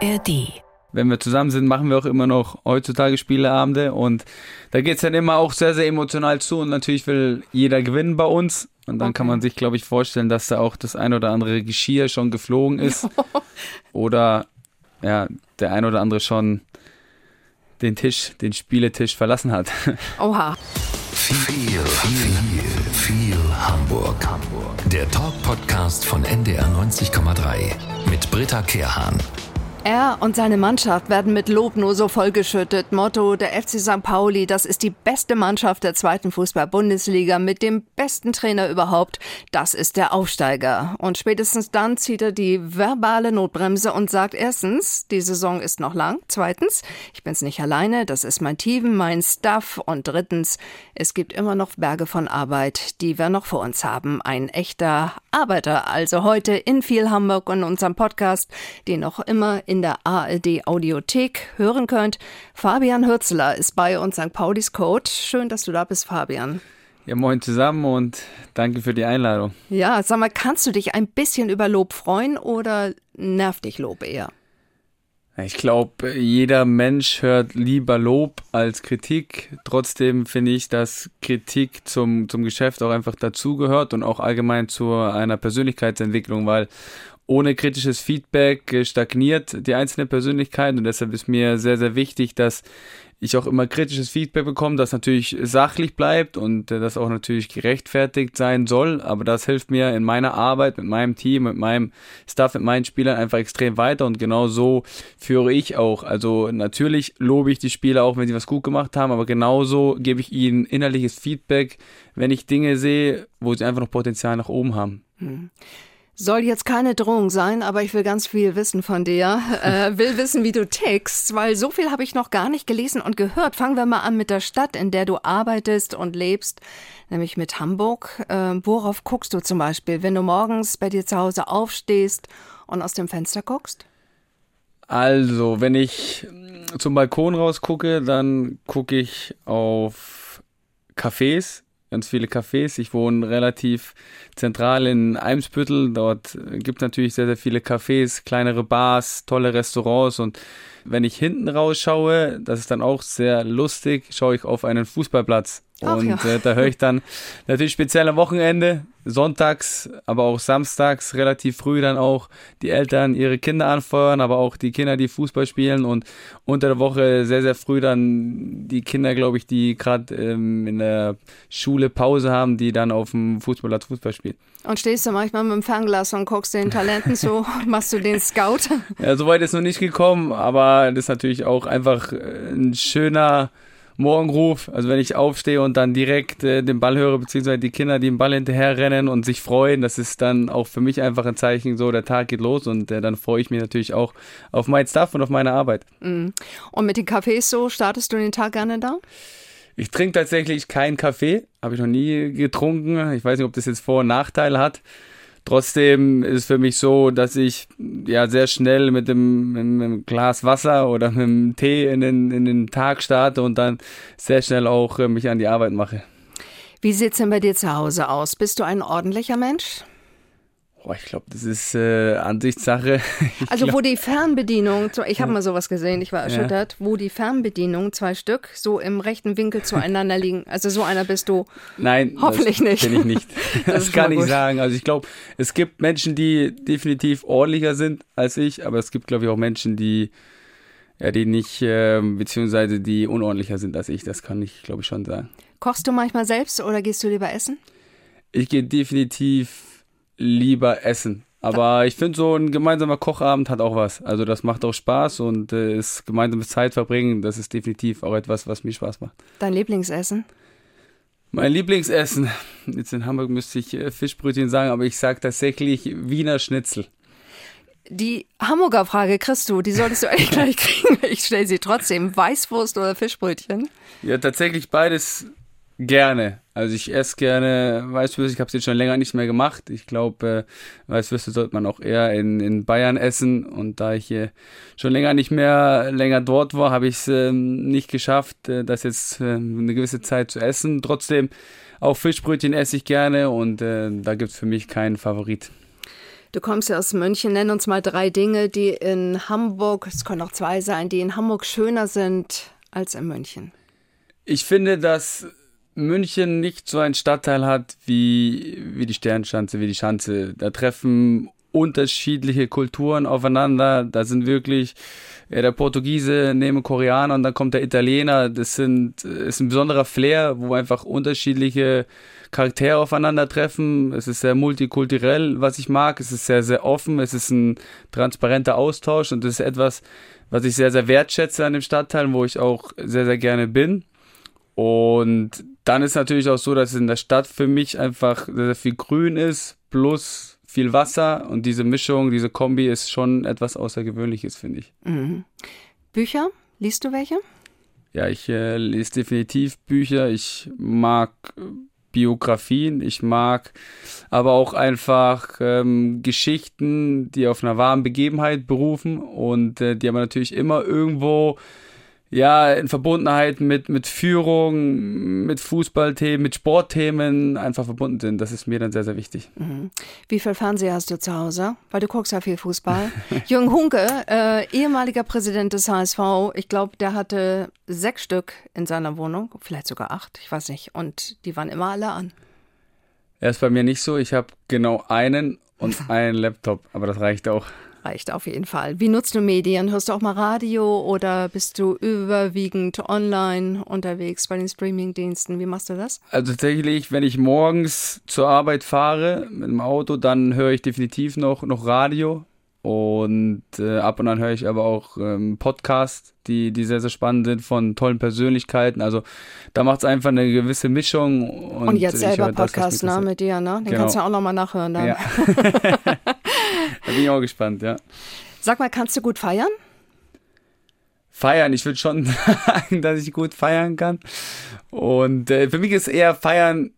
ARD. Wenn wir zusammen sind, machen wir auch immer noch heutzutage Spieleabende und da geht es dann immer auch sehr, sehr emotional zu und natürlich will jeder gewinnen bei uns. Und dann okay. kann man sich, glaube ich, vorstellen, dass da auch das ein oder andere Geschirr schon geflogen ist. oder ja, der ein oder andere schon den Tisch, den Spieletisch verlassen hat. Oha. Viel, viel, viel, viel Hamburg. Hamburg. Der Talk-Podcast von NDR 90,3 mit Britta Kehrhahn. Er und seine Mannschaft werden mit Lob nur so vollgeschüttet. Motto der FC St. Pauli, das ist die beste Mannschaft der zweiten Fußball-Bundesliga mit dem besten Trainer überhaupt. Das ist der Aufsteiger. Und spätestens dann zieht er die verbale Notbremse und sagt erstens, die Saison ist noch lang. Zweitens, ich bin's nicht alleine, das ist mein Team, mein Staff. Und drittens, es gibt immer noch Berge von Arbeit, die wir noch vor uns haben. Ein echter Arbeiter. Also heute in viel Hamburg und unserem Podcast, den noch immer in der ARD Audiothek hören könnt. Fabian Hürzler ist bei uns, St. Paulis Coach. Schön, dass du da bist, Fabian. Ja, moin zusammen und danke für die Einladung. Ja, sag mal, kannst du dich ein bisschen über Lob freuen oder nervt dich Lob eher? Ich glaube, jeder Mensch hört lieber Lob als Kritik. Trotzdem finde ich, dass Kritik zum, zum Geschäft auch einfach dazugehört und auch allgemein zu einer Persönlichkeitsentwicklung, weil ohne kritisches Feedback stagniert die einzelne Persönlichkeit und deshalb ist mir sehr, sehr wichtig, dass ich auch immer kritisches Feedback bekomme, das natürlich sachlich bleibt und das auch natürlich gerechtfertigt sein soll, aber das hilft mir in meiner Arbeit mit meinem Team, mit meinem Staff, mit meinen Spielern einfach extrem weiter und genau so führe ich auch. Also natürlich lobe ich die Spieler auch, wenn sie was gut gemacht haben, aber genauso gebe ich ihnen innerliches Feedback, wenn ich Dinge sehe, wo sie einfach noch Potenzial nach oben haben. Hm. Soll jetzt keine Drohung sein, aber ich will ganz viel wissen von dir. Äh, will wissen, wie du tickst, weil so viel habe ich noch gar nicht gelesen und gehört. Fangen wir mal an mit der Stadt, in der du arbeitest und lebst, nämlich mit Hamburg. Äh, worauf guckst du zum Beispiel, wenn du morgens bei dir zu Hause aufstehst und aus dem Fenster guckst? Also, wenn ich zum Balkon rausgucke, dann gucke ich auf Cafés, ganz viele Cafés. Ich wohne relativ zentral in Eimsbüttel. Dort gibt es natürlich sehr, sehr viele Cafés, kleinere Bars, tolle Restaurants und wenn ich hinten rausschaue, das ist dann auch sehr lustig, schaue ich auf einen Fußballplatz. Ach, und ja. äh, da höre ich dann natürlich speziell am Wochenende, sonntags, aber auch samstags relativ früh dann auch die Eltern ihre Kinder anfeuern, aber auch die Kinder, die Fußball spielen und unter der Woche sehr, sehr früh dann die Kinder, glaube ich, die gerade ähm, in der Schule Pause haben, die dann auf dem Fußballplatz Fußball spielen. Und stehst du manchmal mit dem Fernglas und guckst den Talenten zu, machst du den Scout? Ja, soweit ist noch nicht gekommen, aber das ist natürlich auch einfach äh, ein schöner Morgenruf. Also wenn ich aufstehe und dann direkt äh, den Ball höre, beziehungsweise die Kinder, die den Ball hinterher rennen und sich freuen, das ist dann auch für mich einfach ein Zeichen, so der Tag geht los und äh, dann freue ich mich natürlich auch auf mein Stuff und auf meine Arbeit. Mhm. Und mit den Cafés so, startest du den Tag gerne da? Ich trinke tatsächlich keinen Kaffee, habe ich noch nie getrunken. Ich weiß nicht, ob das jetzt Vor- und Nachteile hat. Trotzdem ist es für mich so, dass ich ja sehr schnell mit dem, mit einem Glas Wasser oder mit dem Tee in den, in den Tag starte und dann sehr schnell auch äh, mich an die Arbeit mache. Wie sieht es denn bei dir zu Hause aus? Bist du ein ordentlicher Mensch? Boah, ich glaube, das ist äh, Ansichtssache. Ich also wo die Fernbedienung, ich habe mal sowas gesehen, ich war erschüttert, ja. wo die Fernbedienung, zwei Stück, so im rechten Winkel zueinander liegen. Also so einer bist du. Nein, hoffentlich nicht. Bin ich nicht. Das, das kann ich sagen. Also ich glaube, es gibt Menschen, die definitiv ordentlicher sind als ich, aber es gibt, glaube ich, auch Menschen, die ja, die nicht, äh, beziehungsweise die unordentlicher sind als ich. Das kann ich, glaube ich, schon sagen. Kochst du manchmal selbst oder gehst du lieber essen? Ich gehe definitiv lieber essen. Aber ich finde, so ein gemeinsamer Kochabend hat auch was. Also das macht auch Spaß und äh, ist gemeinsames Zeit verbringen, das ist definitiv auch etwas, was mir Spaß macht. Dein Lieblingsessen? Mein Lieblingsessen, jetzt in Hamburg müsste ich äh, Fischbrötchen sagen, aber ich sage tatsächlich Wiener Schnitzel. Die Hamburger Frage kriegst du, die solltest du eigentlich gleich kriegen. Ich stelle sie trotzdem. Weißwurst oder Fischbrötchen? Ja, tatsächlich beides Gerne. Also ich esse gerne Weißwürste. Ich habe es jetzt schon länger nicht mehr gemacht. Ich glaube, äh, Weißwürste sollte man auch eher in, in Bayern essen. Und da ich hier schon länger nicht mehr länger dort war, habe ich es äh, nicht geschafft, äh, das jetzt äh, eine gewisse Zeit zu essen. Trotzdem auch Fischbrötchen esse ich gerne und äh, da gibt es für mich keinen Favorit. Du kommst ja aus München. Nenn uns mal drei Dinge, die in Hamburg, es können auch zwei sein, die in Hamburg schöner sind als in München. Ich finde, dass München nicht so einen Stadtteil hat wie, wie die Sternschanze, wie die Schanze. Da treffen unterschiedliche Kulturen aufeinander. Da sind wirklich ja, der Portugiese neben Koreaner und dann kommt der Italiener. Das sind, ist ein besonderer Flair, wo einfach unterschiedliche Charaktere aufeinandertreffen. Es ist sehr multikulturell, was ich mag. Es ist sehr, sehr offen. Es ist ein transparenter Austausch und das ist etwas, was ich sehr, sehr wertschätze an dem Stadtteil, wo ich auch sehr, sehr gerne bin. Und dann ist natürlich auch so, dass in der Stadt für mich einfach sehr, sehr viel Grün ist, plus viel Wasser und diese Mischung, diese Kombi ist schon etwas Außergewöhnliches, finde ich. Mhm. Bücher, liest du welche? Ja, ich äh, lese definitiv Bücher. Ich mag Biografien. Ich mag aber auch einfach ähm, Geschichten, die auf einer wahren Begebenheit berufen und äh, die aber natürlich immer irgendwo ja, in Verbundenheit mit, mit Führung, mit Fußballthemen, mit Sportthemen einfach verbunden sind. Das ist mir dann sehr, sehr wichtig. Mhm. Wie viel Fernseher hast du zu Hause? Weil du guckst ja viel Fußball. Jürgen Hunke, äh, ehemaliger Präsident des HSV, ich glaube, der hatte sechs Stück in seiner Wohnung, vielleicht sogar acht, ich weiß nicht. Und die waren immer alle an. Er ist bei mir nicht so. Ich habe genau einen und einen Laptop, aber das reicht auch reicht auf jeden Fall. Wie nutzt du Medien? Hörst du auch mal Radio oder bist du überwiegend online unterwegs bei den Streamingdiensten? Wie machst du das? Also tatsächlich, wenn ich morgens zur Arbeit fahre mit dem Auto, dann höre ich definitiv noch, noch Radio. Und äh, ab und an höre ich aber auch ähm, Podcasts, die, die sehr, sehr spannend sind von tollen Persönlichkeiten. Also da macht es einfach eine gewisse Mischung. Und, und jetzt selber Podcast, ne, mit dir, ne? Den genau. kannst du auch nochmal nachhören dann. Ja. Da bin ich auch gespannt, ja. Sag mal, kannst du gut feiern? Feiern, ich würde schon sagen, dass ich gut feiern kann. Und äh, für mich ist eher Feiern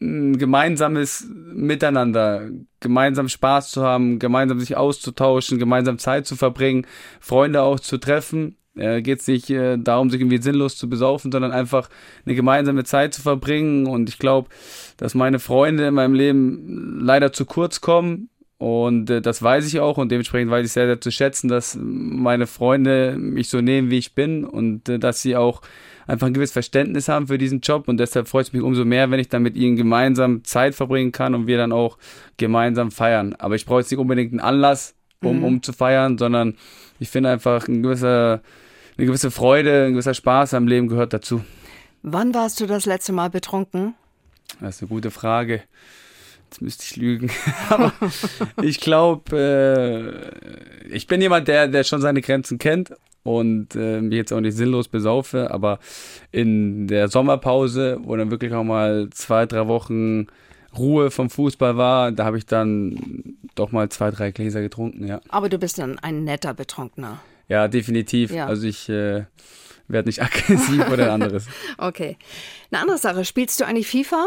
gemeinsames Miteinander, gemeinsam Spaß zu haben, gemeinsam sich auszutauschen, gemeinsam Zeit zu verbringen, Freunde auch zu treffen. Äh, Geht es nicht äh, darum, sich irgendwie sinnlos zu besaufen, sondern einfach eine gemeinsame Zeit zu verbringen. Und ich glaube, dass meine Freunde in meinem Leben leider zu kurz kommen und äh, das weiß ich auch und dementsprechend weiß ich sehr, sehr zu schätzen, dass meine Freunde mich so nehmen, wie ich bin und äh, dass sie auch einfach ein gewisses Verständnis haben für diesen Job und deshalb freut es mich umso mehr, wenn ich dann mit ihnen gemeinsam Zeit verbringen kann und wir dann auch gemeinsam feiern. Aber ich brauche jetzt nicht unbedingt einen Anlass, um, mhm. um zu feiern, sondern ich finde einfach ein gewisser, eine gewisse Freude, ein gewisser Spaß am Leben gehört dazu. Wann warst du das letzte Mal betrunken? Das ist eine gute Frage. Jetzt müsste ich lügen. Aber ich glaube, äh, ich bin jemand, der, der schon seine Grenzen kennt und äh, mich jetzt auch nicht sinnlos besaufe. Aber in der Sommerpause, wo dann wirklich auch mal zwei, drei Wochen Ruhe vom Fußball war, da habe ich dann doch mal zwei, drei Gläser getrunken, ja. Aber du bist dann ein netter Betrunkener. Ja, definitiv. Ja. Also ich äh, werde nicht aggressiv oder anderes. Okay. Eine andere Sache, spielst du eigentlich FIFA?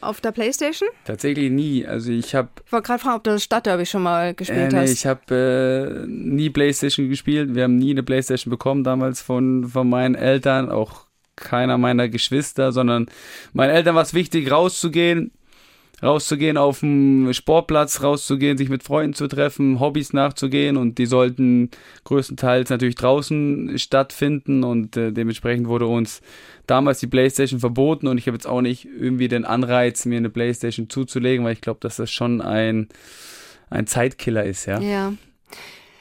Auf der Playstation? Tatsächlich nie. Also ich habe. Ich wollte gerade fragen, ob du das Stadtderby schon mal gespielt äh, nee, hast. Ich habe äh, nie Playstation gespielt. Wir haben nie eine Playstation bekommen damals von, von meinen Eltern, auch keiner meiner Geschwister, sondern meinen Eltern war es wichtig, rauszugehen, rauszugehen auf dem Sportplatz, rauszugehen, sich mit Freunden zu treffen, Hobbys nachzugehen und die sollten größtenteils natürlich draußen stattfinden und äh, dementsprechend wurde uns damals die Playstation verboten und ich habe jetzt auch nicht irgendwie den Anreiz, mir eine Playstation zuzulegen, weil ich glaube, dass das schon ein, ein Zeitkiller ist, ja. Ja.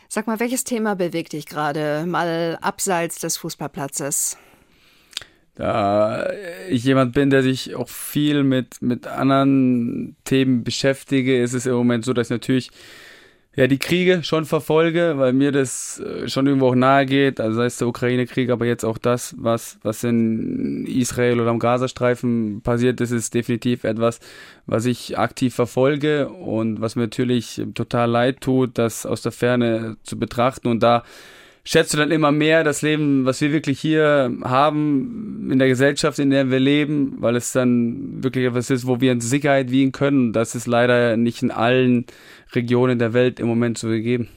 Sag mal, welches Thema bewegt dich gerade, mal abseits des Fußballplatzes? Da ich jemand bin, der sich auch viel mit, mit anderen Themen beschäftige, ist es im Moment so, dass ich natürlich ja, die Kriege schon verfolge, weil mir das äh, schon irgendwo auch nahe geht, also sei es der Ukraine-Krieg, aber jetzt auch das, was, was in Israel oder am Gazastreifen passiert ist, ist definitiv etwas, was ich aktiv verfolge und was mir natürlich total leid tut, das aus der Ferne zu betrachten. Und da schätzt du dann immer mehr das Leben, was wir wirklich hier haben, in der Gesellschaft, in der wir leben, weil es dann wirklich etwas ist, wo wir in Sicherheit wiegen können. Das ist leider nicht in allen Regionen der Welt im Moment so gegeben.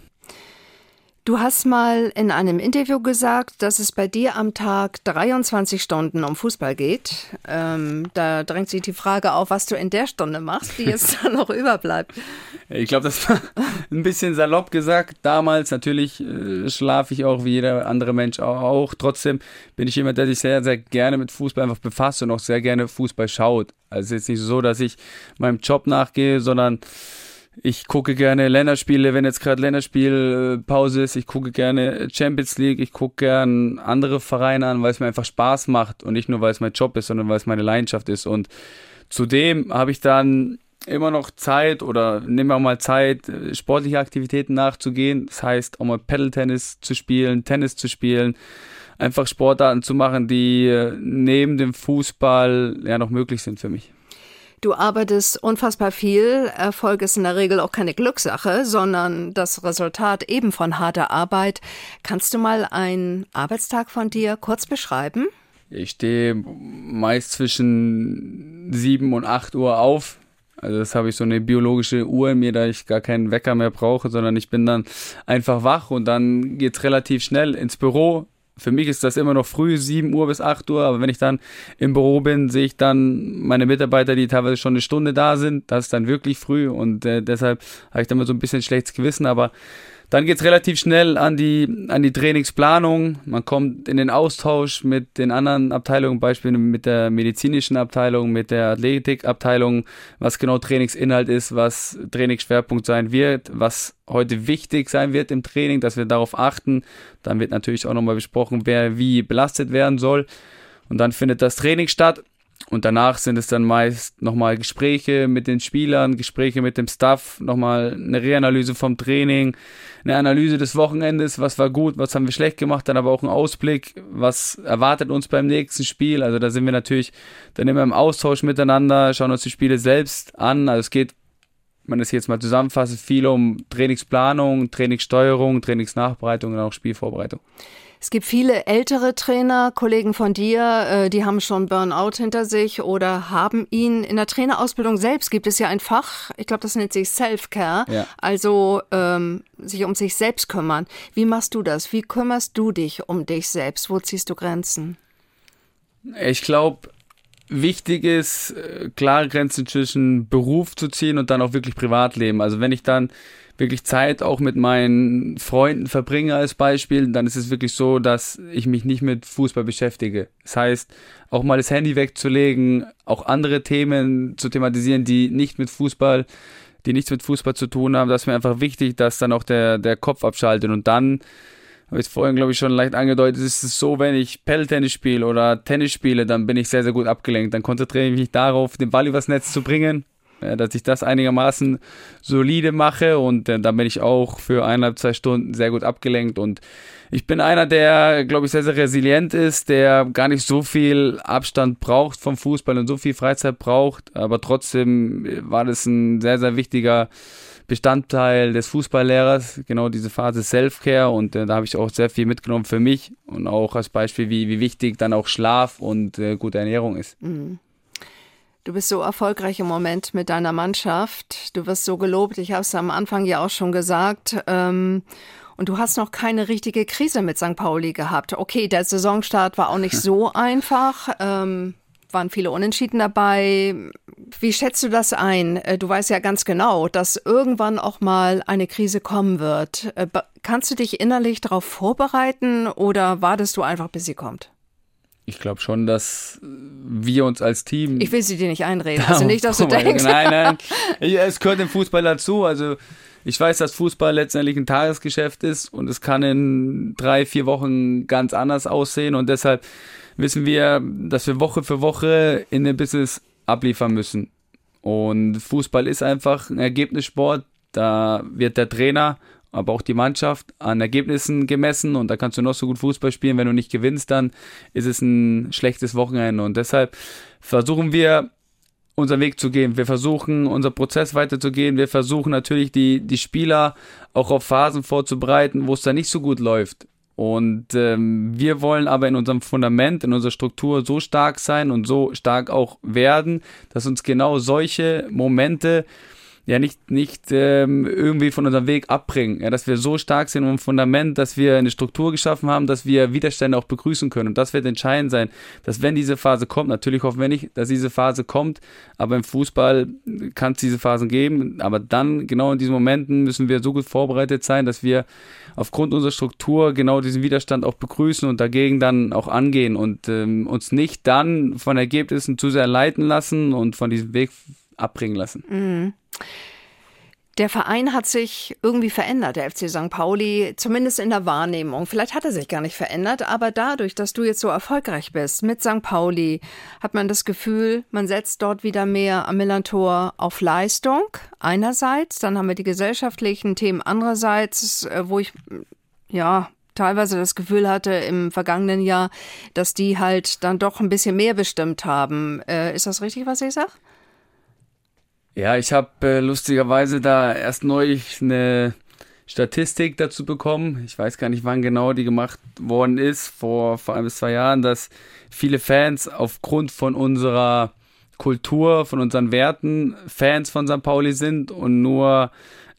Du hast mal in einem Interview gesagt, dass es bei dir am Tag 23 Stunden um Fußball geht. Ähm, da drängt sich die Frage auf, was du in der Stunde machst, die jetzt dann noch überbleibt. Ich glaube, das war ein bisschen salopp gesagt. Damals natürlich äh, schlafe ich auch wie jeder andere Mensch auch. Trotzdem bin ich jemand, der sich sehr, sehr gerne mit Fußball einfach befasst und auch sehr gerne Fußball schaut. Also es ist jetzt nicht so, dass ich meinem Job nachgehe, sondern ich gucke gerne Länderspiele, wenn jetzt gerade Länderspielpause ist. Ich gucke gerne Champions League. Ich gucke gerne andere Vereine an, weil es mir einfach Spaß macht und nicht nur, weil es mein Job ist, sondern weil es meine Leidenschaft ist. Und zudem habe ich dann immer noch Zeit oder nehme auch mal Zeit, sportliche Aktivitäten nachzugehen. Das heißt, auch mal Pedal-Tennis zu spielen, Tennis zu spielen, einfach Sportarten zu machen, die neben dem Fußball ja noch möglich sind für mich. Du arbeitest unfassbar viel. Erfolg ist in der Regel auch keine Glückssache, sondern das Resultat eben von harter Arbeit. Kannst du mal einen Arbeitstag von dir kurz beschreiben? Ich stehe meist zwischen 7 und 8 Uhr auf. Also das habe ich so eine biologische Uhr in mir, da ich gar keinen Wecker mehr brauche, sondern ich bin dann einfach wach und dann geht es relativ schnell ins Büro. Für mich ist das immer noch früh, 7 Uhr bis 8 Uhr, aber wenn ich dann im Büro bin, sehe ich dann meine Mitarbeiter, die teilweise schon eine Stunde da sind. Das ist dann wirklich früh und äh, deshalb habe ich dann mal so ein bisschen schlechtes Gewissen, aber dann geht es relativ schnell an die, an die Trainingsplanung. Man kommt in den Austausch mit den anderen Abteilungen, beispielsweise mit der medizinischen Abteilung, mit der Athletikabteilung, was genau Trainingsinhalt ist, was Trainingsschwerpunkt sein wird, was heute wichtig sein wird im Training, dass wir darauf achten. Dann wird natürlich auch nochmal besprochen, wer wie belastet werden soll. Und dann findet das Training statt. Und danach sind es dann meist nochmal Gespräche mit den Spielern, Gespräche mit dem Staff, nochmal eine Reanalyse vom Training, eine Analyse des Wochenendes, was war gut, was haben wir schlecht gemacht, dann aber auch ein Ausblick, was erwartet uns beim nächsten Spiel. Also da sind wir natürlich dann immer im Austausch miteinander, schauen uns die Spiele selbst an. Also es geht, wenn man das jetzt mal zusammenfasst, viel um Trainingsplanung, Trainingssteuerung, Trainingsnachbereitung und auch Spielvorbereitung. Es gibt viele ältere Trainer, Kollegen von dir, äh, die haben schon Burnout hinter sich oder haben ihn. In der Trainerausbildung selbst gibt es ja ein Fach, ich glaube, das nennt sich Self-Care, ja. also ähm, sich um sich selbst kümmern. Wie machst du das? Wie kümmerst du dich um dich selbst? Wo ziehst du Grenzen? Ich glaube, wichtig ist, äh, klare Grenzen zwischen Beruf zu ziehen und dann auch wirklich Privatleben. Also wenn ich dann wirklich Zeit auch mit meinen Freunden verbringe als Beispiel, dann ist es wirklich so, dass ich mich nicht mit Fußball beschäftige. Das heißt, auch mal das Handy wegzulegen, auch andere Themen zu thematisieren, die nicht mit Fußball, die nichts mit Fußball zu tun haben, das ist mir einfach wichtig, dass dann auch der, der Kopf abschaltet und dann habe ich vorhin, glaube ich, schon leicht angedeutet, ist es so, wenn ich Pedal-Tennis spiele oder Tennis spiele, dann bin ich sehr, sehr gut abgelenkt. Dann konzentriere ich mich darauf, den Ball übers Netz zu bringen dass ich das einigermaßen solide mache und äh, dann bin ich auch für eineinhalb, zwei Stunden sehr gut abgelenkt und ich bin einer, der, glaube ich, sehr, sehr resilient ist, der gar nicht so viel Abstand braucht vom Fußball und so viel Freizeit braucht, aber trotzdem war das ein sehr, sehr wichtiger Bestandteil des Fußballlehrers, genau diese Phase Self-Care und äh, da habe ich auch sehr viel mitgenommen für mich und auch als Beispiel, wie, wie wichtig dann auch Schlaf und äh, gute Ernährung ist. Mhm. Du bist so erfolgreich im Moment mit deiner Mannschaft. Du wirst so gelobt. Ich habe es am Anfang ja auch schon gesagt. Ähm, und du hast noch keine richtige Krise mit St. Pauli gehabt. Okay, der Saisonstart war auch nicht so einfach. Ähm, waren viele Unentschieden dabei. Wie schätzt du das ein? Äh, du weißt ja ganz genau, dass irgendwann auch mal eine Krise kommen wird. Äh, kannst du dich innerlich darauf vorbereiten oder wartest du einfach, bis sie kommt? Ich glaube schon, dass wir uns als Team. Ich will sie dir nicht einreden. Also nicht, dass du denkst. Nein, nein. Es gehört dem Fußball dazu. Also ich weiß, dass Fußball letztendlich ein Tagesgeschäft ist und es kann in drei, vier Wochen ganz anders aussehen und deshalb wissen wir, dass wir Woche für Woche in dem Business abliefern müssen. Und Fußball ist einfach ein Ergebnissport. Da wird der Trainer aber auch die Mannschaft an Ergebnissen gemessen und da kannst du noch so gut Fußball spielen, wenn du nicht gewinnst, dann ist es ein schlechtes Wochenende und deshalb versuchen wir unseren Weg zu gehen. Wir versuchen, unser Prozess weiterzugehen. Wir versuchen natürlich, die, die Spieler auch auf Phasen vorzubereiten, wo es da nicht so gut läuft. Und ähm, wir wollen aber in unserem Fundament, in unserer Struktur so stark sein und so stark auch werden, dass uns genau solche Momente ja nicht, nicht ähm, irgendwie von unserem Weg abbringen. Ja, dass wir so stark sind im Fundament, dass wir eine Struktur geschaffen haben, dass wir Widerstände auch begrüßen können. Und das wird entscheidend sein, dass wenn diese Phase kommt, natürlich hoffen wir nicht, dass diese Phase kommt, aber im Fußball kann es diese Phasen geben. Aber dann, genau in diesen Momenten, müssen wir so gut vorbereitet sein, dass wir aufgrund unserer Struktur genau diesen Widerstand auch begrüßen und dagegen dann auch angehen und ähm, uns nicht dann von Ergebnissen zu sehr leiten lassen und von diesem Weg abbringen lassen. Mhm. Der Verein hat sich irgendwie verändert, der FC St. Pauli, zumindest in der Wahrnehmung. Vielleicht hat er sich gar nicht verändert, aber dadurch, dass du jetzt so erfolgreich bist mit St. Pauli, hat man das Gefühl, man setzt dort wieder mehr am Millantor auf Leistung einerseits, dann haben wir die gesellschaftlichen Themen andererseits, äh, wo ich ja teilweise das Gefühl hatte im vergangenen Jahr, dass die halt dann doch ein bisschen mehr bestimmt haben. Äh, ist das richtig, was ich sage? Ja, ich habe äh, lustigerweise da erst neulich eine Statistik dazu bekommen. Ich weiß gar nicht, wann genau die gemacht worden ist, vor, vor ein bis zwei Jahren, dass viele Fans aufgrund von unserer Kultur, von unseren Werten Fans von St. Pauli sind und nur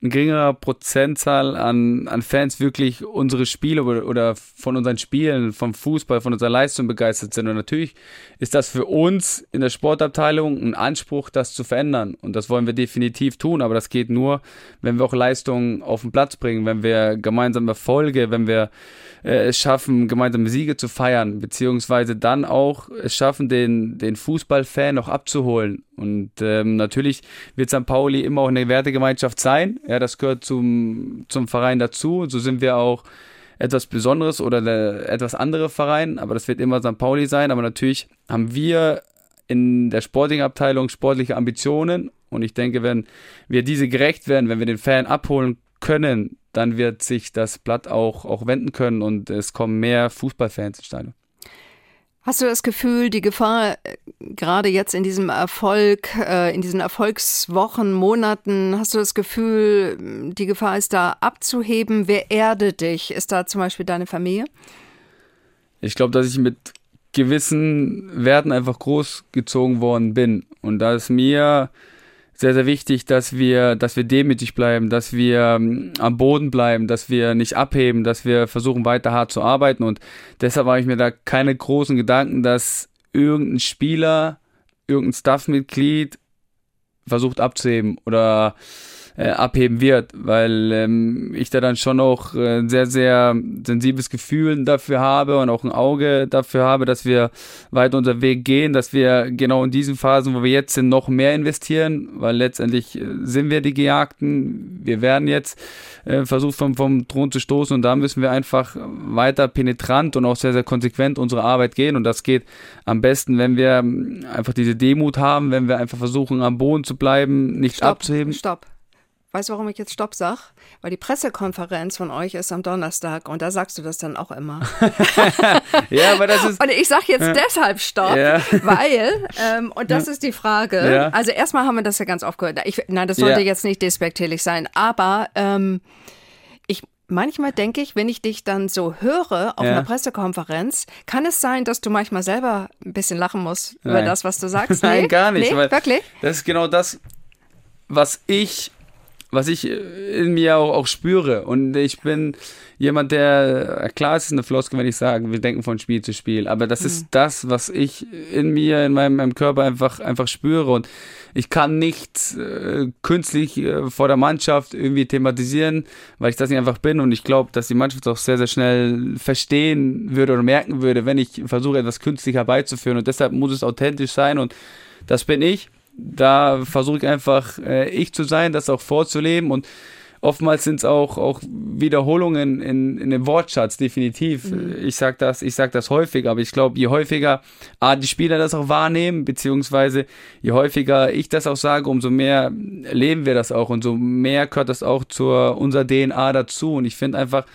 ein geringerer Prozentzahl an, an Fans wirklich unsere Spiele oder, oder von unseren Spielen, vom Fußball, von unserer Leistung begeistert sind. Und natürlich ist das für uns in der Sportabteilung ein Anspruch, das zu verändern. Und das wollen wir definitiv tun. Aber das geht nur, wenn wir auch Leistungen auf den Platz bringen, wenn wir gemeinsam Erfolge, wenn wir äh, es schaffen, gemeinsame Siege zu feiern, beziehungsweise dann auch es schaffen, den, den Fußballfan noch abzuholen. Und ähm, natürlich wird St. Pauli immer auch eine Wertegemeinschaft sein. Ja, das gehört zum, zum Verein dazu. So sind wir auch etwas Besonderes oder der etwas andere Verein, aber das wird immer St. Pauli sein. Aber natürlich haben wir in der sportlichen Abteilung sportliche Ambitionen und ich denke, wenn wir diese gerecht werden, wenn wir den Fan abholen können, dann wird sich das Blatt auch, auch wenden können und es kommen mehr Fußballfans ins Stadion. Hast du das Gefühl, die Gefahr, äh, gerade jetzt in diesem Erfolg, äh, in diesen Erfolgswochen, Monaten, hast du das Gefühl, die Gefahr ist da abzuheben? Wer erdet dich? Ist da zum Beispiel deine Familie? Ich glaube, dass ich mit gewissen Werten einfach großgezogen worden bin. Und da ist mir sehr, sehr wichtig, dass wir, dass wir demütig bleiben, dass wir ähm, am Boden bleiben, dass wir nicht abheben, dass wir versuchen weiter hart zu arbeiten. Und deshalb habe ich mir da keine großen Gedanken, dass irgendein Spieler, irgendein Staffmitglied versucht abzuheben oder äh, abheben wird, weil ähm, ich da dann schon auch äh, ein sehr, sehr sensibles Gefühl dafür habe und auch ein Auge dafür habe, dass wir weiter unser Weg gehen, dass wir genau in diesen Phasen, wo wir jetzt sind, noch mehr investieren, weil letztendlich äh, sind wir die Gejagten. Wir werden jetzt äh, versucht vom, vom Thron zu stoßen und da müssen wir einfach weiter penetrant und auch sehr, sehr konsequent unsere Arbeit gehen und das geht am besten, wenn wir ähm, einfach diese Demut haben, wenn wir einfach versuchen, am Boden zu bleiben, nicht Stopp, abzuheben. Stopp. Weißt du, warum ich jetzt Stopp sag? Weil die Pressekonferenz von euch ist am Donnerstag und da sagst du das dann auch immer. ja, aber das ist. Und ich sag jetzt ja. deshalb Stopp, ja. weil, ähm, und das ja. ist die Frage. Also erstmal haben wir das ja ganz oft gehört. Ich, nein, das sollte jetzt nicht despektierlich sein, aber ähm, ich manchmal denke ich, wenn ich dich dann so höre auf ja. einer Pressekonferenz, kann es sein, dass du manchmal selber ein bisschen lachen musst Nein. über das, was du sagst? Nee? Nein, gar nicht. Nee, wirklich? Das ist genau das, was ich was ich in mir auch, auch spüre. Und ich bin jemand, der, klar, es ist eine Floskel, wenn ich sage, wir denken von Spiel zu Spiel, aber das mhm. ist das, was ich in mir, in meinem, meinem Körper einfach, einfach spüre. Und ich kann nicht äh, künstlich äh, vor der Mannschaft irgendwie thematisieren, weil ich das nicht einfach bin. Und ich glaube, dass die Mannschaft auch sehr, sehr schnell verstehen würde oder merken würde, wenn ich versuche, etwas künstlich herbeizuführen. Und deshalb muss es authentisch sein. Und das bin ich da versuche ich einfach äh, ich zu sein, das auch vorzuleben und oftmals sind es auch, auch Wiederholungen in, in dem Wortschatz, definitiv. Mhm. Ich sag das, ich sag das häufig, aber ich glaube, je häufiger A, die Spieler das auch wahrnehmen, beziehungsweise je häufiger ich das auch sage, umso mehr leben wir das auch und so mehr gehört das auch zur unserer DNA dazu. Und ich finde einfach,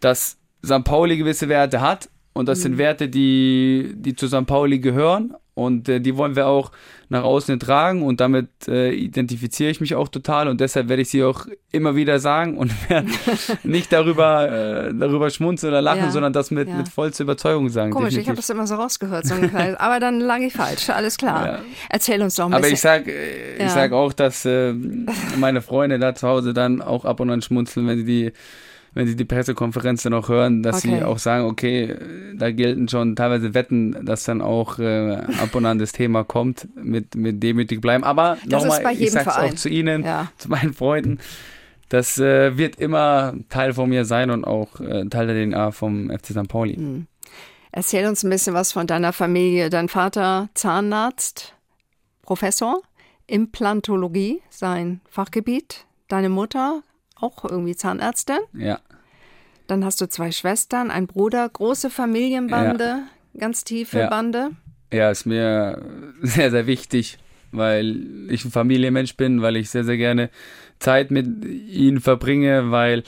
dass St. Pauli gewisse Werte hat und das mhm. sind Werte, die, die zu St. Pauli gehören und äh, die wollen wir auch nach außen tragen und damit äh, identifiziere ich mich auch total und deshalb werde ich sie auch immer wieder sagen und werde nicht darüber, äh, darüber schmunzeln oder lachen, ja, sondern das mit, ja. mit vollster Überzeugung sagen. Komisch, definitiv. ich habe das immer so rausgehört, so aber dann lag ich falsch, alles klar. Ja. Erzähl uns doch ein bisschen. Aber ich sage äh, ich sag auch, dass äh, meine Freunde da zu Hause dann auch ab und an schmunzeln, wenn sie die wenn sie die Pressekonferenz dann auch hören, dass okay. sie auch sagen, okay, da gelten schon teilweise Wetten, dass dann auch äh, ab und an das Thema kommt, mit, mit demütig bleiben. Aber nochmal, ich sag's Verein. auch zu Ihnen, ja. zu meinen Freunden, das äh, wird immer Teil von mir sein und auch äh, Teil der DNA vom FC St. Pauli. Mhm. Erzähl uns ein bisschen was von deiner Familie. Dein Vater Zahnarzt, Professor, Implantologie, sein Fachgebiet. Deine Mutter auch irgendwie Zahnärztin. Ja. Dann hast du zwei Schwestern, ein Bruder, große Familienbande, ja. ganz tiefe ja. Bande. Ja, ist mir sehr, sehr wichtig, weil ich ein Familienmensch bin, weil ich sehr, sehr gerne Zeit mit ihnen verbringe, weil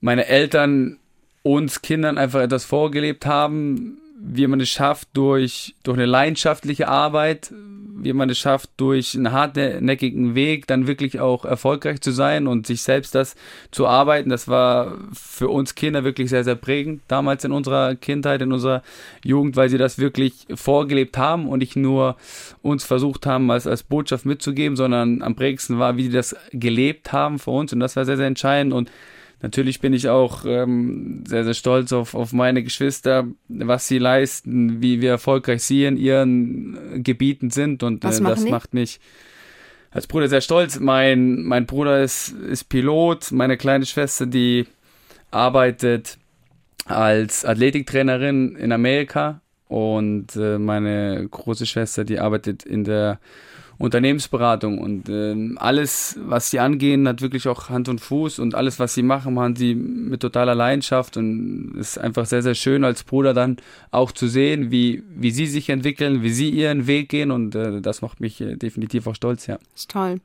meine Eltern uns Kindern einfach etwas vorgelebt haben, wie man es schafft durch, durch eine leidenschaftliche Arbeit, wie man es schafft, durch einen hartnäckigen Weg dann wirklich auch erfolgreich zu sein und sich selbst das zu arbeiten. Das war für uns Kinder wirklich sehr, sehr prägend damals in unserer Kindheit, in unserer Jugend, weil sie das wirklich vorgelebt haben und nicht nur uns versucht haben, als, als Botschaft mitzugeben, sondern am prägendsten war, wie sie das gelebt haben für uns und das war sehr, sehr entscheidend und Natürlich bin ich auch ähm, sehr, sehr stolz auf, auf meine Geschwister, was sie leisten, wie wir erfolgreich sie in ihren Gebieten sind und äh, das die? macht mich als Bruder sehr stolz. Mein, mein Bruder ist, ist Pilot, meine kleine Schwester, die arbeitet als Athletiktrainerin in Amerika und äh, meine große Schwester, die arbeitet in der Unternehmensberatung und äh, alles, was sie angehen, hat wirklich auch Hand und Fuß und alles, was sie machen, machen sie mit totaler Leidenschaft und es ist einfach sehr, sehr schön als Bruder dann auch zu sehen, wie, wie sie sich entwickeln, wie sie ihren Weg gehen und äh, das macht mich äh, definitiv auch stolz, ja. Das ist toll.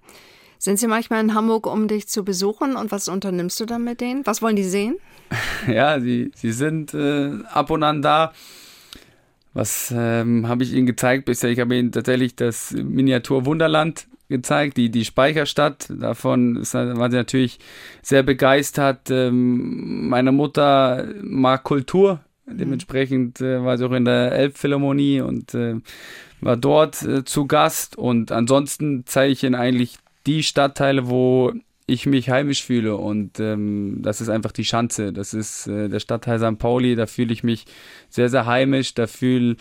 Sind Sie manchmal in Hamburg, um dich zu besuchen und was unternimmst du dann mit denen? Was wollen die sehen? ja, sie, sie sind äh, ab und an da was ähm, habe ich Ihnen gezeigt bisher? Ich habe Ihnen tatsächlich das Miniatur Wunderland gezeigt, die, die Speicherstadt. Davon war sie natürlich sehr begeistert. Ähm, meine Mutter mag Kultur. Mhm. Dementsprechend äh, war sie auch in der Elbphilharmonie und äh, war dort äh, zu Gast. Und ansonsten zeige ich Ihnen eigentlich die Stadtteile, wo ich mich heimisch fühle und ähm, das ist einfach die Schanze. Das ist äh, der Stadtteil St. Pauli, da fühle ich mich sehr, sehr heimisch, da fühle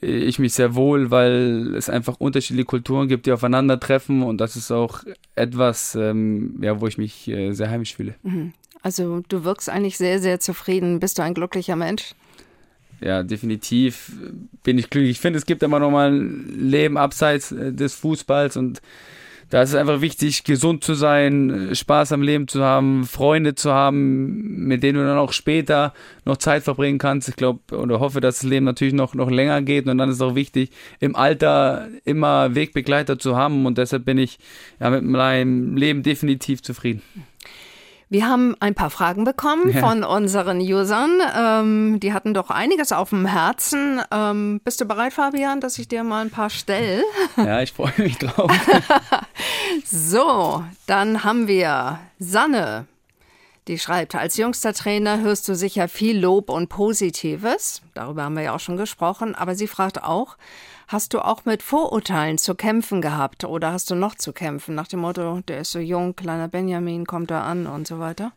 ich mich sehr wohl, weil es einfach unterschiedliche Kulturen gibt, die aufeinandertreffen und das ist auch etwas, ähm, ja, wo ich mich äh, sehr heimisch fühle. Mhm. Also du wirkst eigentlich sehr, sehr zufrieden. Bist du ein glücklicher Mensch? ja, definitiv bin ich glücklich. Ich finde, es gibt immer noch mal ein Leben abseits äh, des Fußballs und da ist es einfach wichtig, gesund zu sein, Spaß am Leben zu haben, Freunde zu haben, mit denen du dann auch später noch Zeit verbringen kannst. Ich glaube oder hoffe, dass das Leben natürlich noch, noch länger geht und dann ist es auch wichtig, im Alter immer Wegbegleiter zu haben und deshalb bin ich ja, mit meinem Leben definitiv zufrieden. Wir haben ein paar Fragen bekommen ja. von unseren Usern. Ähm, die hatten doch einiges auf dem Herzen. Ähm, bist du bereit, Fabian, dass ich dir mal ein paar stelle? Ja, ich freue mich drauf. so, dann haben wir Sanne. Die schreibt, als jüngster Trainer hörst du sicher viel Lob und Positives. Darüber haben wir ja auch schon gesprochen. Aber sie fragt auch, Hast du auch mit Vorurteilen zu kämpfen gehabt oder hast du noch zu kämpfen nach dem Motto, der ist so jung, kleiner Benjamin, kommt da an und so weiter?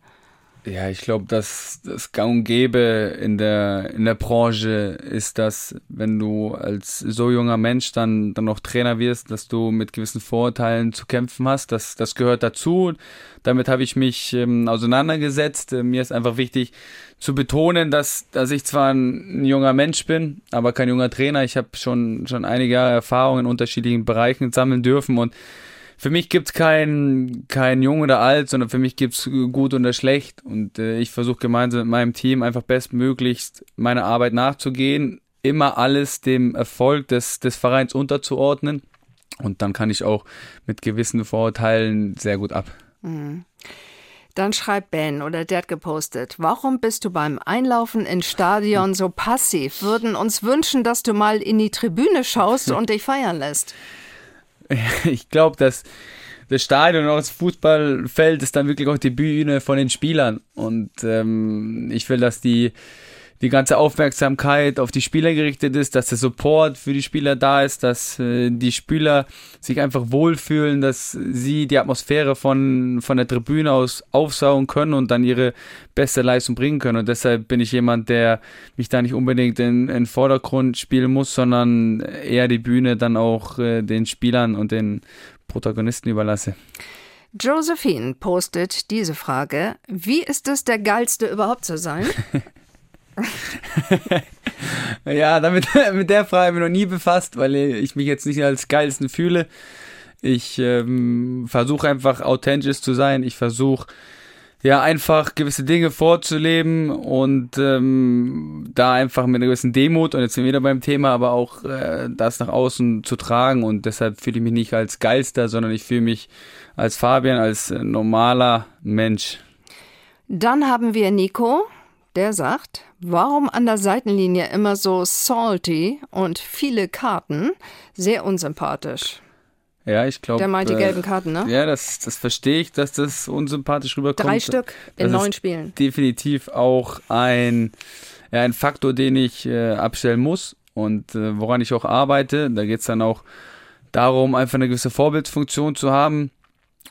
Ja, ich glaube, dass das Gang und Gäbe in der, in der Branche ist, dass wenn du als so junger Mensch dann, dann noch Trainer wirst, dass du mit gewissen Vorurteilen zu kämpfen hast. Das, das gehört dazu. Damit habe ich mich ähm, auseinandergesetzt. Äh, mir ist einfach wichtig zu betonen, dass, dass ich zwar ein, junger Mensch bin, aber kein junger Trainer. Ich habe schon, schon einige Jahre Erfahrung in unterschiedlichen Bereichen sammeln dürfen und für mich gibt es kein, kein Jung oder Alt, sondern für mich gibt es gut oder schlecht. Und äh, ich versuche gemeinsam mit meinem Team einfach bestmöglichst meine Arbeit nachzugehen, immer alles dem Erfolg des, des Vereins unterzuordnen. Und dann kann ich auch mit gewissen Vorurteilen sehr gut ab. Mhm. Dann schreibt Ben oder der hat gepostet, warum bist du beim Einlaufen ins Stadion so passiv? Würden uns wünschen, dass du mal in die Tribüne schaust und dich feiern lässt. Ich glaube, dass das Stadion und auch das Fußballfeld ist dann wirklich auch die Bühne von den Spielern. Und ähm, ich will, dass die die ganze Aufmerksamkeit auf die Spieler gerichtet ist, dass der Support für die Spieler da ist, dass äh, die Spieler sich einfach wohlfühlen, dass sie die Atmosphäre von, von der Tribüne aus aufsaugen können und dann ihre beste Leistung bringen können. Und deshalb bin ich jemand, der mich da nicht unbedingt in, in Vordergrund spielen muss, sondern eher die Bühne dann auch äh, den Spielern und den Protagonisten überlasse. Josephine postet diese Frage. Wie ist es, der Geilste überhaupt zu sein? ja, damit, mit der Frage habe ich noch nie befasst, weil ich mich jetzt nicht als geilsten fühle. Ich ähm, versuche einfach authentisch zu sein. Ich versuche ja einfach gewisse Dinge vorzuleben und ähm, da einfach mit einer gewissen Demut und jetzt sind wir wieder beim Thema, aber auch äh, das nach außen zu tragen und deshalb fühle ich mich nicht als Geilster, sondern ich fühle mich als Fabian, als normaler Mensch. Dann haben wir Nico, der sagt, warum an der Seitenlinie immer so salty und viele Karten? Sehr unsympathisch. Ja, ich glaube. Der meint die äh, gelben Karten, ne? Ja, das, das verstehe ich, dass das unsympathisch rüberkommt. Drei Stück in neun Spielen. Definitiv auch ein, ja, ein Faktor, den ich äh, abstellen muss und äh, woran ich auch arbeite. Da geht es dann auch darum, einfach eine gewisse Vorbildfunktion zu haben.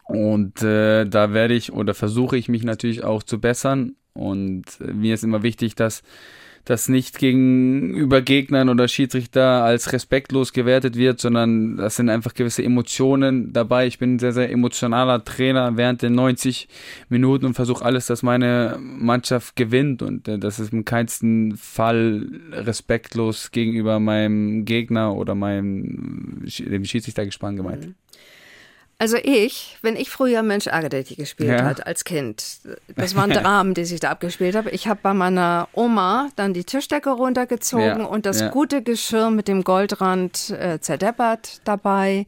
Und äh, da werde ich oder versuche ich mich natürlich auch zu bessern. Und mir ist immer wichtig, dass das nicht gegenüber Gegnern oder Schiedsrichter als respektlos gewertet wird, sondern das sind einfach gewisse Emotionen dabei. Ich bin ein sehr, sehr emotionaler Trainer während den 90 Minuten und versuche alles, dass meine Mannschaft gewinnt und äh, das ist im keinsten Fall respektlos gegenüber meinem Gegner oder meinem dem Schiedsrichtergespann gemeint. Mhm. Also ich, wenn ich früher Mensch ärgere dich gespielt ja. hat als Kind, das waren Dramen, die sich da abgespielt habe. Ich habe bei meiner Oma dann die Tischdecke runtergezogen ja. und das ja. gute Geschirr mit dem Goldrand äh, zerdeppert dabei.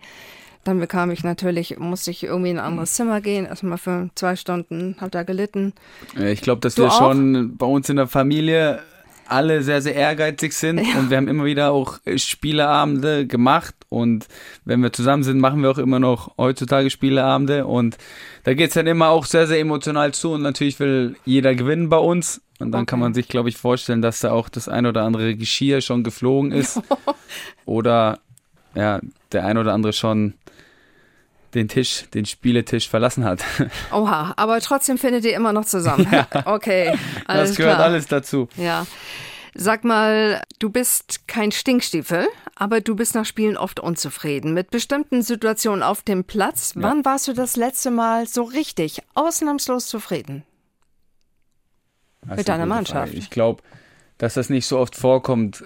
Dann bekam ich natürlich, musste ich irgendwie in ein anderes Zimmer gehen, erstmal für zwei Stunden, habe da gelitten. Ich glaube, dass du wir auch? schon bei uns in der Familie alle sehr, sehr ehrgeizig sind. Ja. und wir haben immer wieder auch Spieleabende gemacht. Und wenn wir zusammen sind, machen wir auch immer noch heutzutage Spieleabende. Und da geht es dann immer auch sehr, sehr emotional zu. Und natürlich will jeder gewinnen bei uns. Und dann okay. kann man sich, glaube ich, vorstellen, dass da auch das ein oder andere Geschirr schon geflogen ist. Oder ja, der ein oder andere schon den Tisch, den Spieletisch verlassen hat. Oha, aber trotzdem findet ihr immer noch zusammen. Ja, okay, alles Das gehört klar. alles dazu. Ja. Sag mal, du bist kein Stinkstiefel, aber du bist nach Spielen oft unzufrieden mit bestimmten Situationen auf dem Platz. Ja. Wann warst du das letzte Mal so richtig, ausnahmslos zufrieden? mit deiner Mannschaft? Frage. Ich glaube, dass das nicht so oft vorkommt.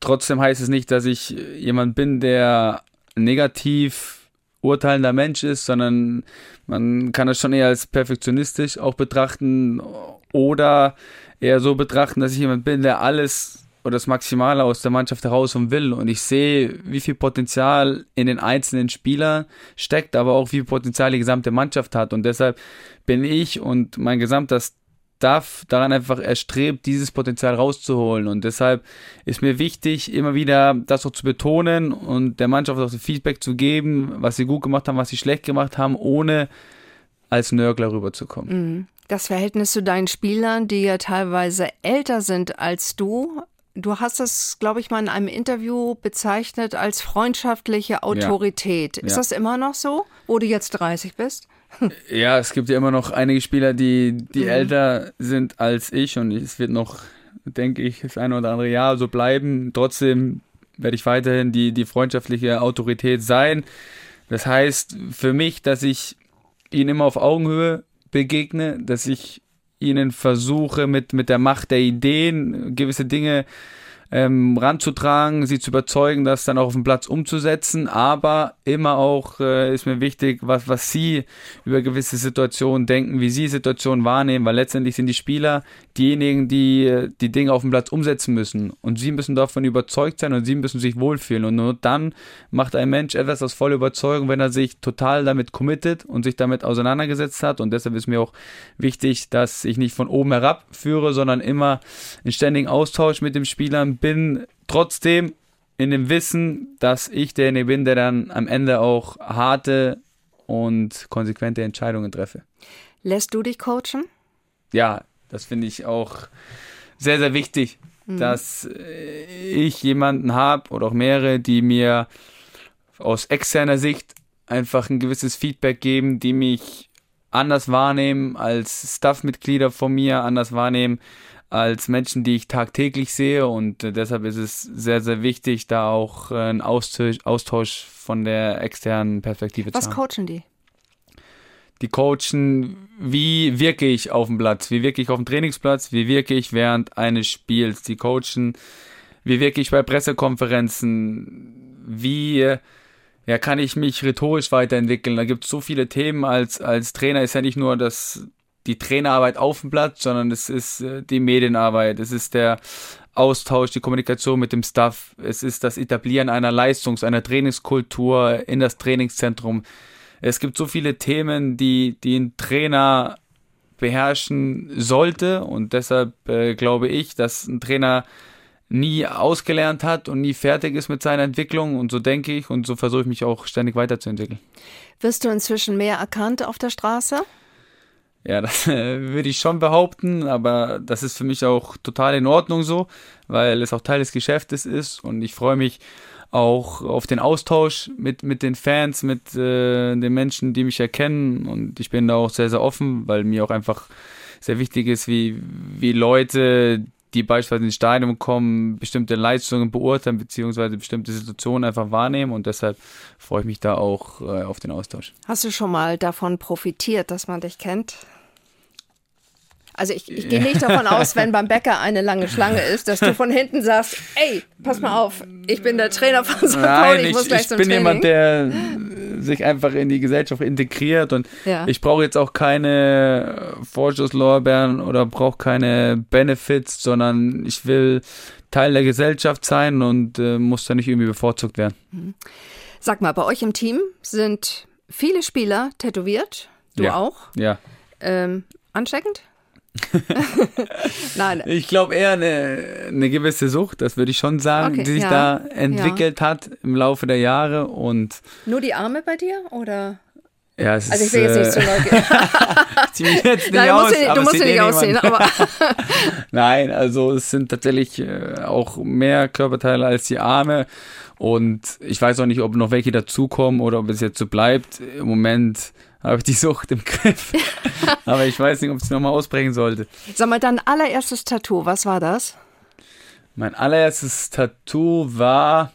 Trotzdem heißt es nicht, dass ich jemand bin, der negativ urteilender Mensch ist, sondern man kann es schon eher als perfektionistisch auch betrachten oder eher so betrachten, dass ich jemand bin, der alles oder das Maximale aus der Mannschaft heraus und will. Und ich sehe, wie viel Potenzial in den einzelnen Spielern steckt, aber auch wie viel Potenzial die gesamte Mannschaft hat. Und deshalb bin ich und mein gesamter Staff daran einfach erstrebt, dieses Potenzial rauszuholen. Und deshalb ist mir wichtig, immer wieder das auch zu betonen und der Mannschaft auch das Feedback zu geben, was sie gut gemacht haben, was sie schlecht gemacht haben, ohne als Nörgler rüberzukommen. Mhm. Das Verhältnis zu deinen Spielern, die ja teilweise älter sind als du, Du hast es, glaube ich, mal in einem Interview bezeichnet als freundschaftliche Autorität. Ja. Ist ja. das immer noch so, wo du jetzt 30 bist? Ja, es gibt ja immer noch einige Spieler, die, die mhm. älter sind als ich und es wird noch, denke ich, das eine oder andere Jahr so bleiben. Trotzdem werde ich weiterhin die, die freundschaftliche Autorität sein. Das heißt für mich, dass ich ihnen immer auf Augenhöhe begegne, dass ich ihnen versuche, mit, mit der Macht der Ideen gewisse Dinge ähm, ranzutragen, sie zu überzeugen, das dann auch auf dem Platz umzusetzen. Aber immer auch äh, ist mir wichtig, was, was sie über gewisse Situationen denken, wie sie Situationen wahrnehmen, weil letztendlich sind die Spieler diejenigen, die äh, die Dinge auf dem Platz umsetzen müssen. Und sie müssen davon überzeugt sein und sie müssen sich wohlfühlen. Und nur dann macht ein Mensch etwas aus voller Überzeugung, wenn er sich total damit committet und sich damit auseinandergesetzt hat. Und deshalb ist mir auch wichtig, dass ich nicht von oben herab führe, sondern immer in ständigen Austausch mit den Spielern bin. Trotzdem in dem Wissen, dass ich derjenige bin, der dann am Ende auch harte und konsequente Entscheidungen treffe. Lässt du dich coachen? Ja, das finde ich auch sehr, sehr wichtig, mhm. dass ich jemanden habe oder auch mehrere, die mir aus externer Sicht einfach ein gewisses Feedback geben, die mich anders wahrnehmen als Staff-Mitglieder von mir, anders wahrnehmen als Menschen, die ich tagtäglich sehe und äh, deshalb ist es sehr, sehr wichtig, da auch äh, einen Austausch, Austausch von der externen Perspektive Was zu haben. Was coachen die? Die coachen, wie wirke ich auf dem Platz, wie wirke ich auf dem Trainingsplatz, wie wirke ich während eines Spiels. Die coachen, wie wirke ich bei Pressekonferenzen, wie ja, kann ich mich rhetorisch weiterentwickeln. Da gibt es so viele Themen als, als Trainer. Ist ja nicht nur das, die Trainerarbeit auf dem Platz, sondern es ist äh, die Medienarbeit, es ist der Austausch, die Kommunikation mit dem Staff, es ist das Etablieren einer Leistungs-, einer Trainingskultur in das Trainingszentrum. Es gibt so viele Themen, die, die ein Trainer beherrschen sollte und deshalb äh, glaube ich, dass ein Trainer nie ausgelernt hat und nie fertig ist mit seiner Entwicklung. Und so denke ich und so versuche ich mich auch ständig weiterzuentwickeln. Wirst du inzwischen mehr erkannt auf der Straße? Ja, das äh, würde ich schon behaupten, aber das ist für mich auch total in Ordnung so, weil es auch Teil des Geschäftes ist und ich freue mich auch auf den Austausch mit, mit den Fans, mit äh, den Menschen, die mich erkennen und ich bin da auch sehr, sehr offen, weil mir auch einfach sehr wichtig ist, wie, wie Leute, die beispielsweise ins Stadion kommen, bestimmte Leistungen beurteilen, beziehungsweise bestimmte Situationen einfach wahrnehmen und deshalb freue ich mich da auch äh, auf den Austausch. Hast du schon mal davon profitiert, dass man dich kennt? Also ich, ich gehe nicht davon aus, wenn beim Bäcker eine lange Schlange ist, dass du von hinten sagst, ey, pass mal auf, ich bin der Trainer von St. Pauli, ich muss gleich ich zum bin Training. jemand, der sich einfach in die Gesellschaft integriert und ja. ich brauche jetzt auch keine Vorschusslorbeeren oder brauche keine Benefits, sondern ich will Teil der Gesellschaft sein und äh, muss da nicht irgendwie bevorzugt werden. Mhm. Sag mal, bei euch im Team sind viele Spieler tätowiert, du ja. auch? Ja. Ähm, ansteckend? Nein. Ich glaube eher eine, eine gewisse Sucht, das würde ich schon sagen, okay, die sich ja, da entwickelt ja. hat im Laufe der Jahre und. Nur die Arme bei dir oder? Ja, es also ich will jetzt nicht zu neugierig. Zieh mich jetzt nicht Nein, aus, musst du, du musst nicht aussehen, aber. Nein, also es sind tatsächlich äh, auch mehr Körperteile als die Arme. Und ich weiß auch nicht, ob noch welche dazukommen oder ob es jetzt so bleibt. Im Moment habe ich die Sucht im Griff. Aber ich weiß nicht, ob es nochmal ausbrechen sollte. Sag mal, dein allererstes Tattoo, was war das? Mein allererstes Tattoo war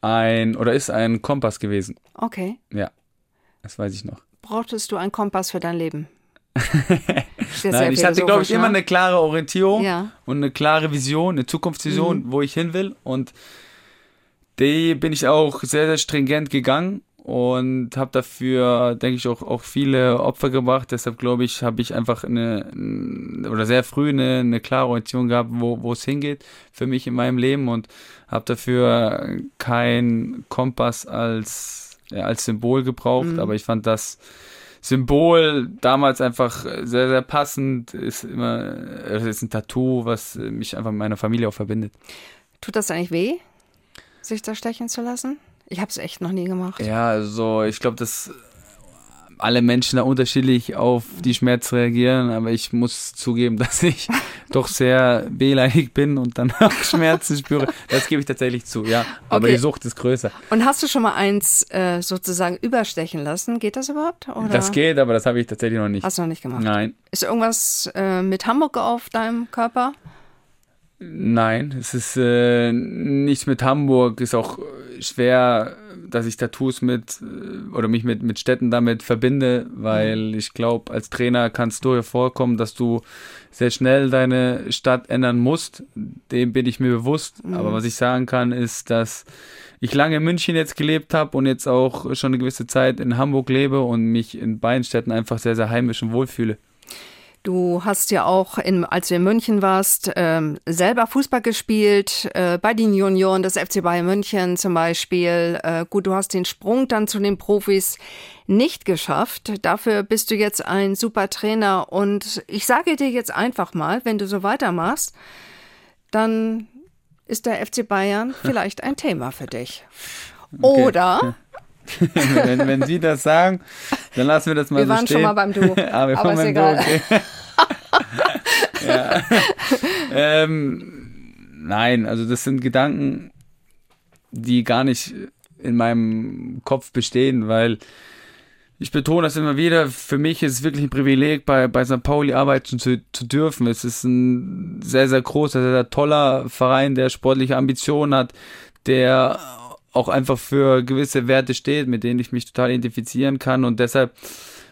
ein oder ist ein Kompass gewesen. Okay. Ja, das weiß ich noch. Brauchtest du einen Kompass für dein Leben? Nein, ich hatte, glaube ich, ne? immer eine klare Orientierung ja. und eine klare Vision, eine Zukunftsvision, mhm. wo ich hin will. Und die bin ich auch sehr, sehr stringent gegangen und habe dafür, denke ich, auch, auch viele Opfer gebracht. Deshalb glaube ich, habe ich einfach eine, oder sehr früh eine, eine klare Orientierung gehabt, wo, wo es hingeht für mich in meinem Leben und habe dafür kein Kompass als, ja, als Symbol gebraucht, mhm. aber ich fand das Symbol damals einfach sehr, sehr passend. Ist immer, es ist ein Tattoo, was mich einfach mit meiner Familie auch verbindet. Tut das eigentlich weh, sich da stechen zu lassen? Ich habe es echt noch nie gemacht. Ja, also ich glaube, dass alle Menschen da unterschiedlich auf die Schmerzen reagieren, aber ich muss zugeben, dass ich doch sehr wehleidig bin und dann auch Schmerzen spüre. Das gebe ich tatsächlich zu, ja. Aber okay. die Sucht ist größer. Und hast du schon mal eins äh, sozusagen überstechen lassen? Geht das überhaupt? Oder? Das geht, aber das habe ich tatsächlich noch nicht. Hast du noch nicht gemacht? Nein. Ist irgendwas äh, mit Hamburg auf deinem Körper? Nein, es ist äh, nichts mit Hamburg, ist auch schwer, dass ich Tattoos mit oder mich mit, mit Städten damit verbinde, weil mhm. ich glaube, als Trainer kann es durchaus vorkommen, dass du sehr schnell deine Stadt ändern musst. Dem bin ich mir bewusst. Mhm. Aber was ich sagen kann, ist, dass ich lange in München jetzt gelebt habe und jetzt auch schon eine gewisse Zeit in Hamburg lebe und mich in beiden Städten einfach sehr, sehr heimisch und wohlfühle. Du hast ja auch, in, als du in München warst, ähm, selber Fußball gespielt, äh, bei den Junioren des FC Bayern München zum Beispiel. Äh, gut, du hast den Sprung dann zu den Profis nicht geschafft. Dafür bist du jetzt ein super Trainer. Und ich sage dir jetzt einfach mal, wenn du so weitermachst, dann ist der FC Bayern vielleicht ein Thema für dich. Oder wenn, wenn Sie das sagen, dann lassen wir das mal wir so stehen. Wir waren schon mal beim Du. ah, wir Aber ist egal. Okay. ja. ähm, nein, also das sind Gedanken, die gar nicht in meinem Kopf bestehen, weil ich betone das immer wieder, für mich ist es wirklich ein Privileg, bei, bei St. Pauli arbeiten zu, zu dürfen. Es ist ein sehr, sehr großer, sehr, sehr toller Verein, der sportliche Ambitionen hat, der auch einfach für gewisse Werte steht, mit denen ich mich total identifizieren kann. Und deshalb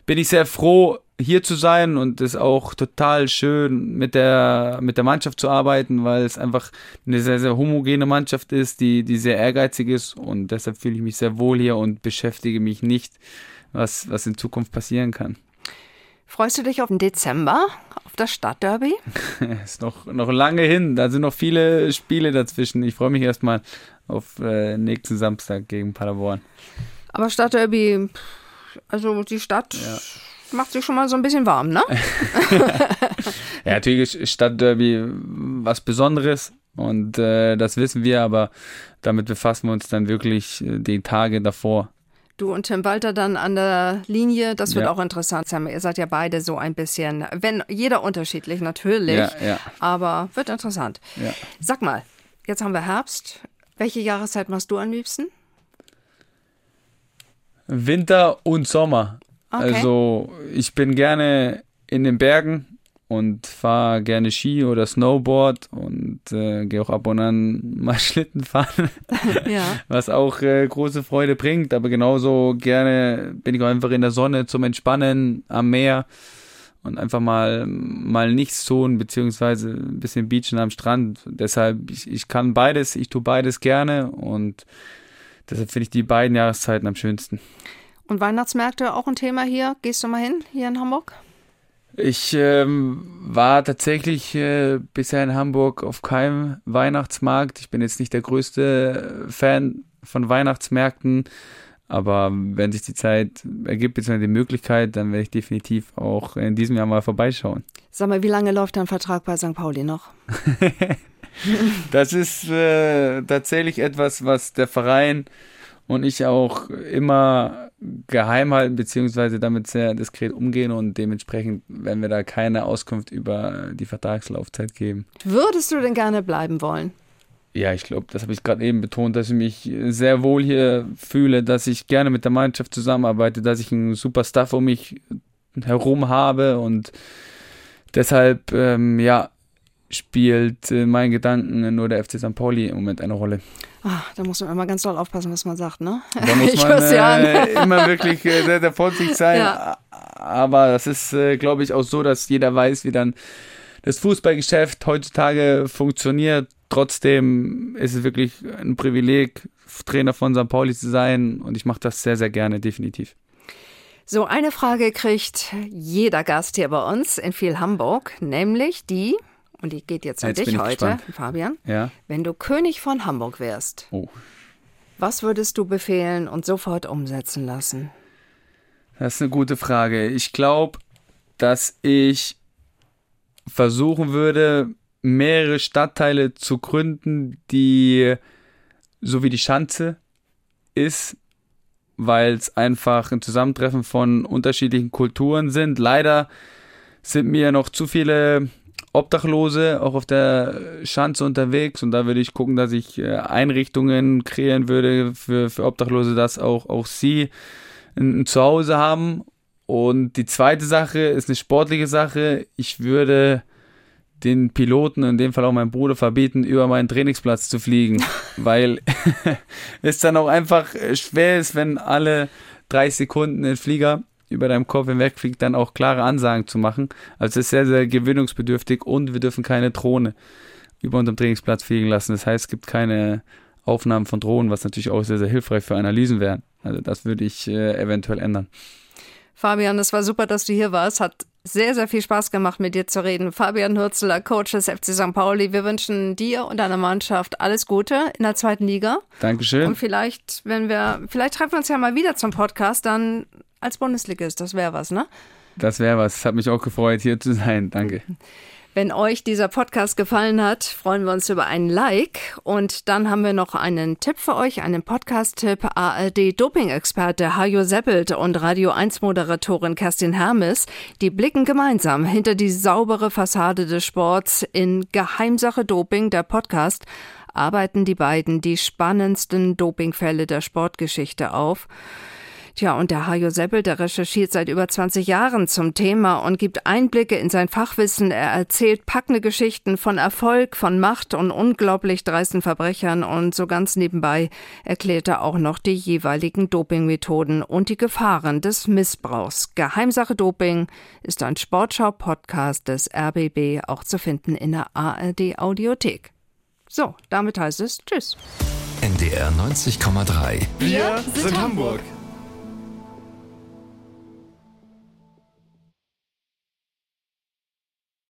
bin ich sehr froh, hier zu sein und es auch total schön mit der, mit der Mannschaft zu arbeiten, weil es einfach eine sehr, sehr homogene Mannschaft ist, die, die sehr ehrgeizig ist und deshalb fühle ich mich sehr wohl hier und beschäftige mich nicht, was, was in Zukunft passieren kann. Freust du dich auf den Dezember, auf das Stadtderby? ist noch, noch lange hin, da sind noch viele Spiele dazwischen. Ich freue mich erstmal auf äh, nächsten Samstag gegen Paderborn. Aber Stadtderby, also die Stadt ja. macht sich schon mal so ein bisschen warm, ne? ja, natürlich ist Stadtderby was Besonderes und äh, das wissen wir, aber damit befassen wir uns dann wirklich äh, die Tage davor. Du und Tim Walter dann an der Linie, das wird ja. auch interessant sein. Ihr seid ja beide so ein bisschen, wenn jeder unterschiedlich natürlich, ja, ja. aber wird interessant. Sag mal, jetzt haben wir Herbst. Welche Jahreszeit machst du am liebsten? Winter und Sommer. Okay. Also ich bin gerne in den Bergen und fahre gerne Ski oder Snowboard und äh, gehe auch ab und an mal Schlitten fahren, ja. was auch äh, große Freude bringt. Aber genauso gerne bin ich auch einfach in der Sonne zum Entspannen am Meer und einfach mal, mal nichts tun, beziehungsweise ein bisschen beachen am Strand. Deshalb, ich, ich kann beides, ich tue beides gerne und deshalb finde ich die beiden Jahreszeiten am schönsten. Und Weihnachtsmärkte auch ein Thema hier? Gehst du mal hin, hier in Hamburg? Ich ähm, war tatsächlich äh, bisher in Hamburg auf keinem Weihnachtsmarkt. Ich bin jetzt nicht der größte Fan von Weihnachtsmärkten. Aber wenn sich die Zeit ergibt, beziehungsweise die Möglichkeit, dann werde ich definitiv auch in diesem Jahr mal vorbeischauen. Sag mal, wie lange läuft dein Vertrag bei St. Pauli noch? das ist äh, tatsächlich etwas, was der Verein und ich auch immer geheim halten, beziehungsweise damit sehr diskret umgehen und dementsprechend werden wir da keine Auskunft über die Vertragslaufzeit geben. Würdest du denn gerne bleiben wollen? Ja, ich glaube, das habe ich gerade eben betont, dass ich mich sehr wohl hier fühle, dass ich gerne mit der Mannschaft zusammenarbeite, dass ich einen super Stuff um mich herum habe und deshalb, ähm, ja, spielt in meinen Gedanken nur der FC St. Pauli im Moment eine Rolle. Ach, da muss man immer ganz doll aufpassen, was man sagt, ne? Da muss man äh, immer wirklich äh, sehr, sehr vorsichtig sein. Ja. Aber das ist, äh, glaube ich, auch so, dass jeder weiß, wie dann das Fußballgeschäft heutzutage funktioniert. Trotzdem ist es wirklich ein Privileg, Trainer von St. Pauli zu sein und ich mache das sehr, sehr gerne, definitiv. So, eine Frage kriegt jeder Gast hier bei uns in viel Hamburg, nämlich die, und die geht jetzt an jetzt dich heute, gespannt. Fabian. Ja. Wenn du König von Hamburg wärst, oh. was würdest du befehlen und sofort umsetzen lassen? Das ist eine gute Frage. Ich glaube, dass ich versuchen würde, mehrere Stadtteile zu gründen, die so wie die Schanze ist, weil es einfach ein Zusammentreffen von unterschiedlichen Kulturen sind. Leider sind mir noch zu viele Obdachlose auch auf der Schanze unterwegs und da würde ich gucken, dass ich äh, Einrichtungen kreieren würde für, für Obdachlose, dass auch, auch sie ein, Zuhause haben. Und die zweite Sache ist eine sportliche Sache. Ich würde den Piloten, in dem Fall auch meinem Bruder, verbieten, über meinen Trainingsplatz zu fliegen, weil es dann auch einfach schwer ist, wenn alle drei Sekunden ein Flieger über deinem Kopf hinwegfliegt, dann auch klare Ansagen zu machen. Also es ist sehr, sehr gewöhnungsbedürftig und wir dürfen keine Drohne über unserem Trainingsplatz fliegen lassen. Das heißt, es gibt keine Aufnahmen von Drohnen, was natürlich auch sehr, sehr hilfreich für Analysen wäre. Also das würde ich äh, eventuell ändern. Fabian, es war super, dass du hier warst. Hat sehr, sehr viel Spaß gemacht, mit dir zu reden. Fabian Hürzeler, Coach des FC St. Pauli. Wir wünschen dir und deiner Mannschaft alles Gute in der zweiten Liga. Dankeschön. Und vielleicht, wenn wir, vielleicht treffen wir uns ja mal wieder zum Podcast, dann als Bundesligist. Das wäre was, ne? Das wäre was. Es hat mich auch gefreut, hier zu sein. Danke. Wenn euch dieser Podcast gefallen hat, freuen wir uns über einen Like. Und dann haben wir noch einen Tipp für euch, einen Podcast-Tipp. ARD-Doping-Experte Hajo Seppelt und Radio 1-Moderatorin Kerstin Hermes, die blicken gemeinsam hinter die saubere Fassade des Sports in Geheimsache Doping, der Podcast, arbeiten die beiden die spannendsten Dopingfälle der Sportgeschichte auf. Tja, und der Hajo Seppel, der recherchiert seit über 20 Jahren zum Thema und gibt Einblicke in sein Fachwissen. Er erzählt packende Geschichten von Erfolg, von Macht und unglaublich dreisten Verbrechern und so ganz nebenbei erklärt er auch noch die jeweiligen Dopingmethoden und die Gefahren des Missbrauchs. Geheimsache Doping ist ein Sportschau-Podcast des RBB, auch zu finden in der ARD Audiothek. So, damit heißt es Tschüss. NDR 90,3. Wir sind Hamburg.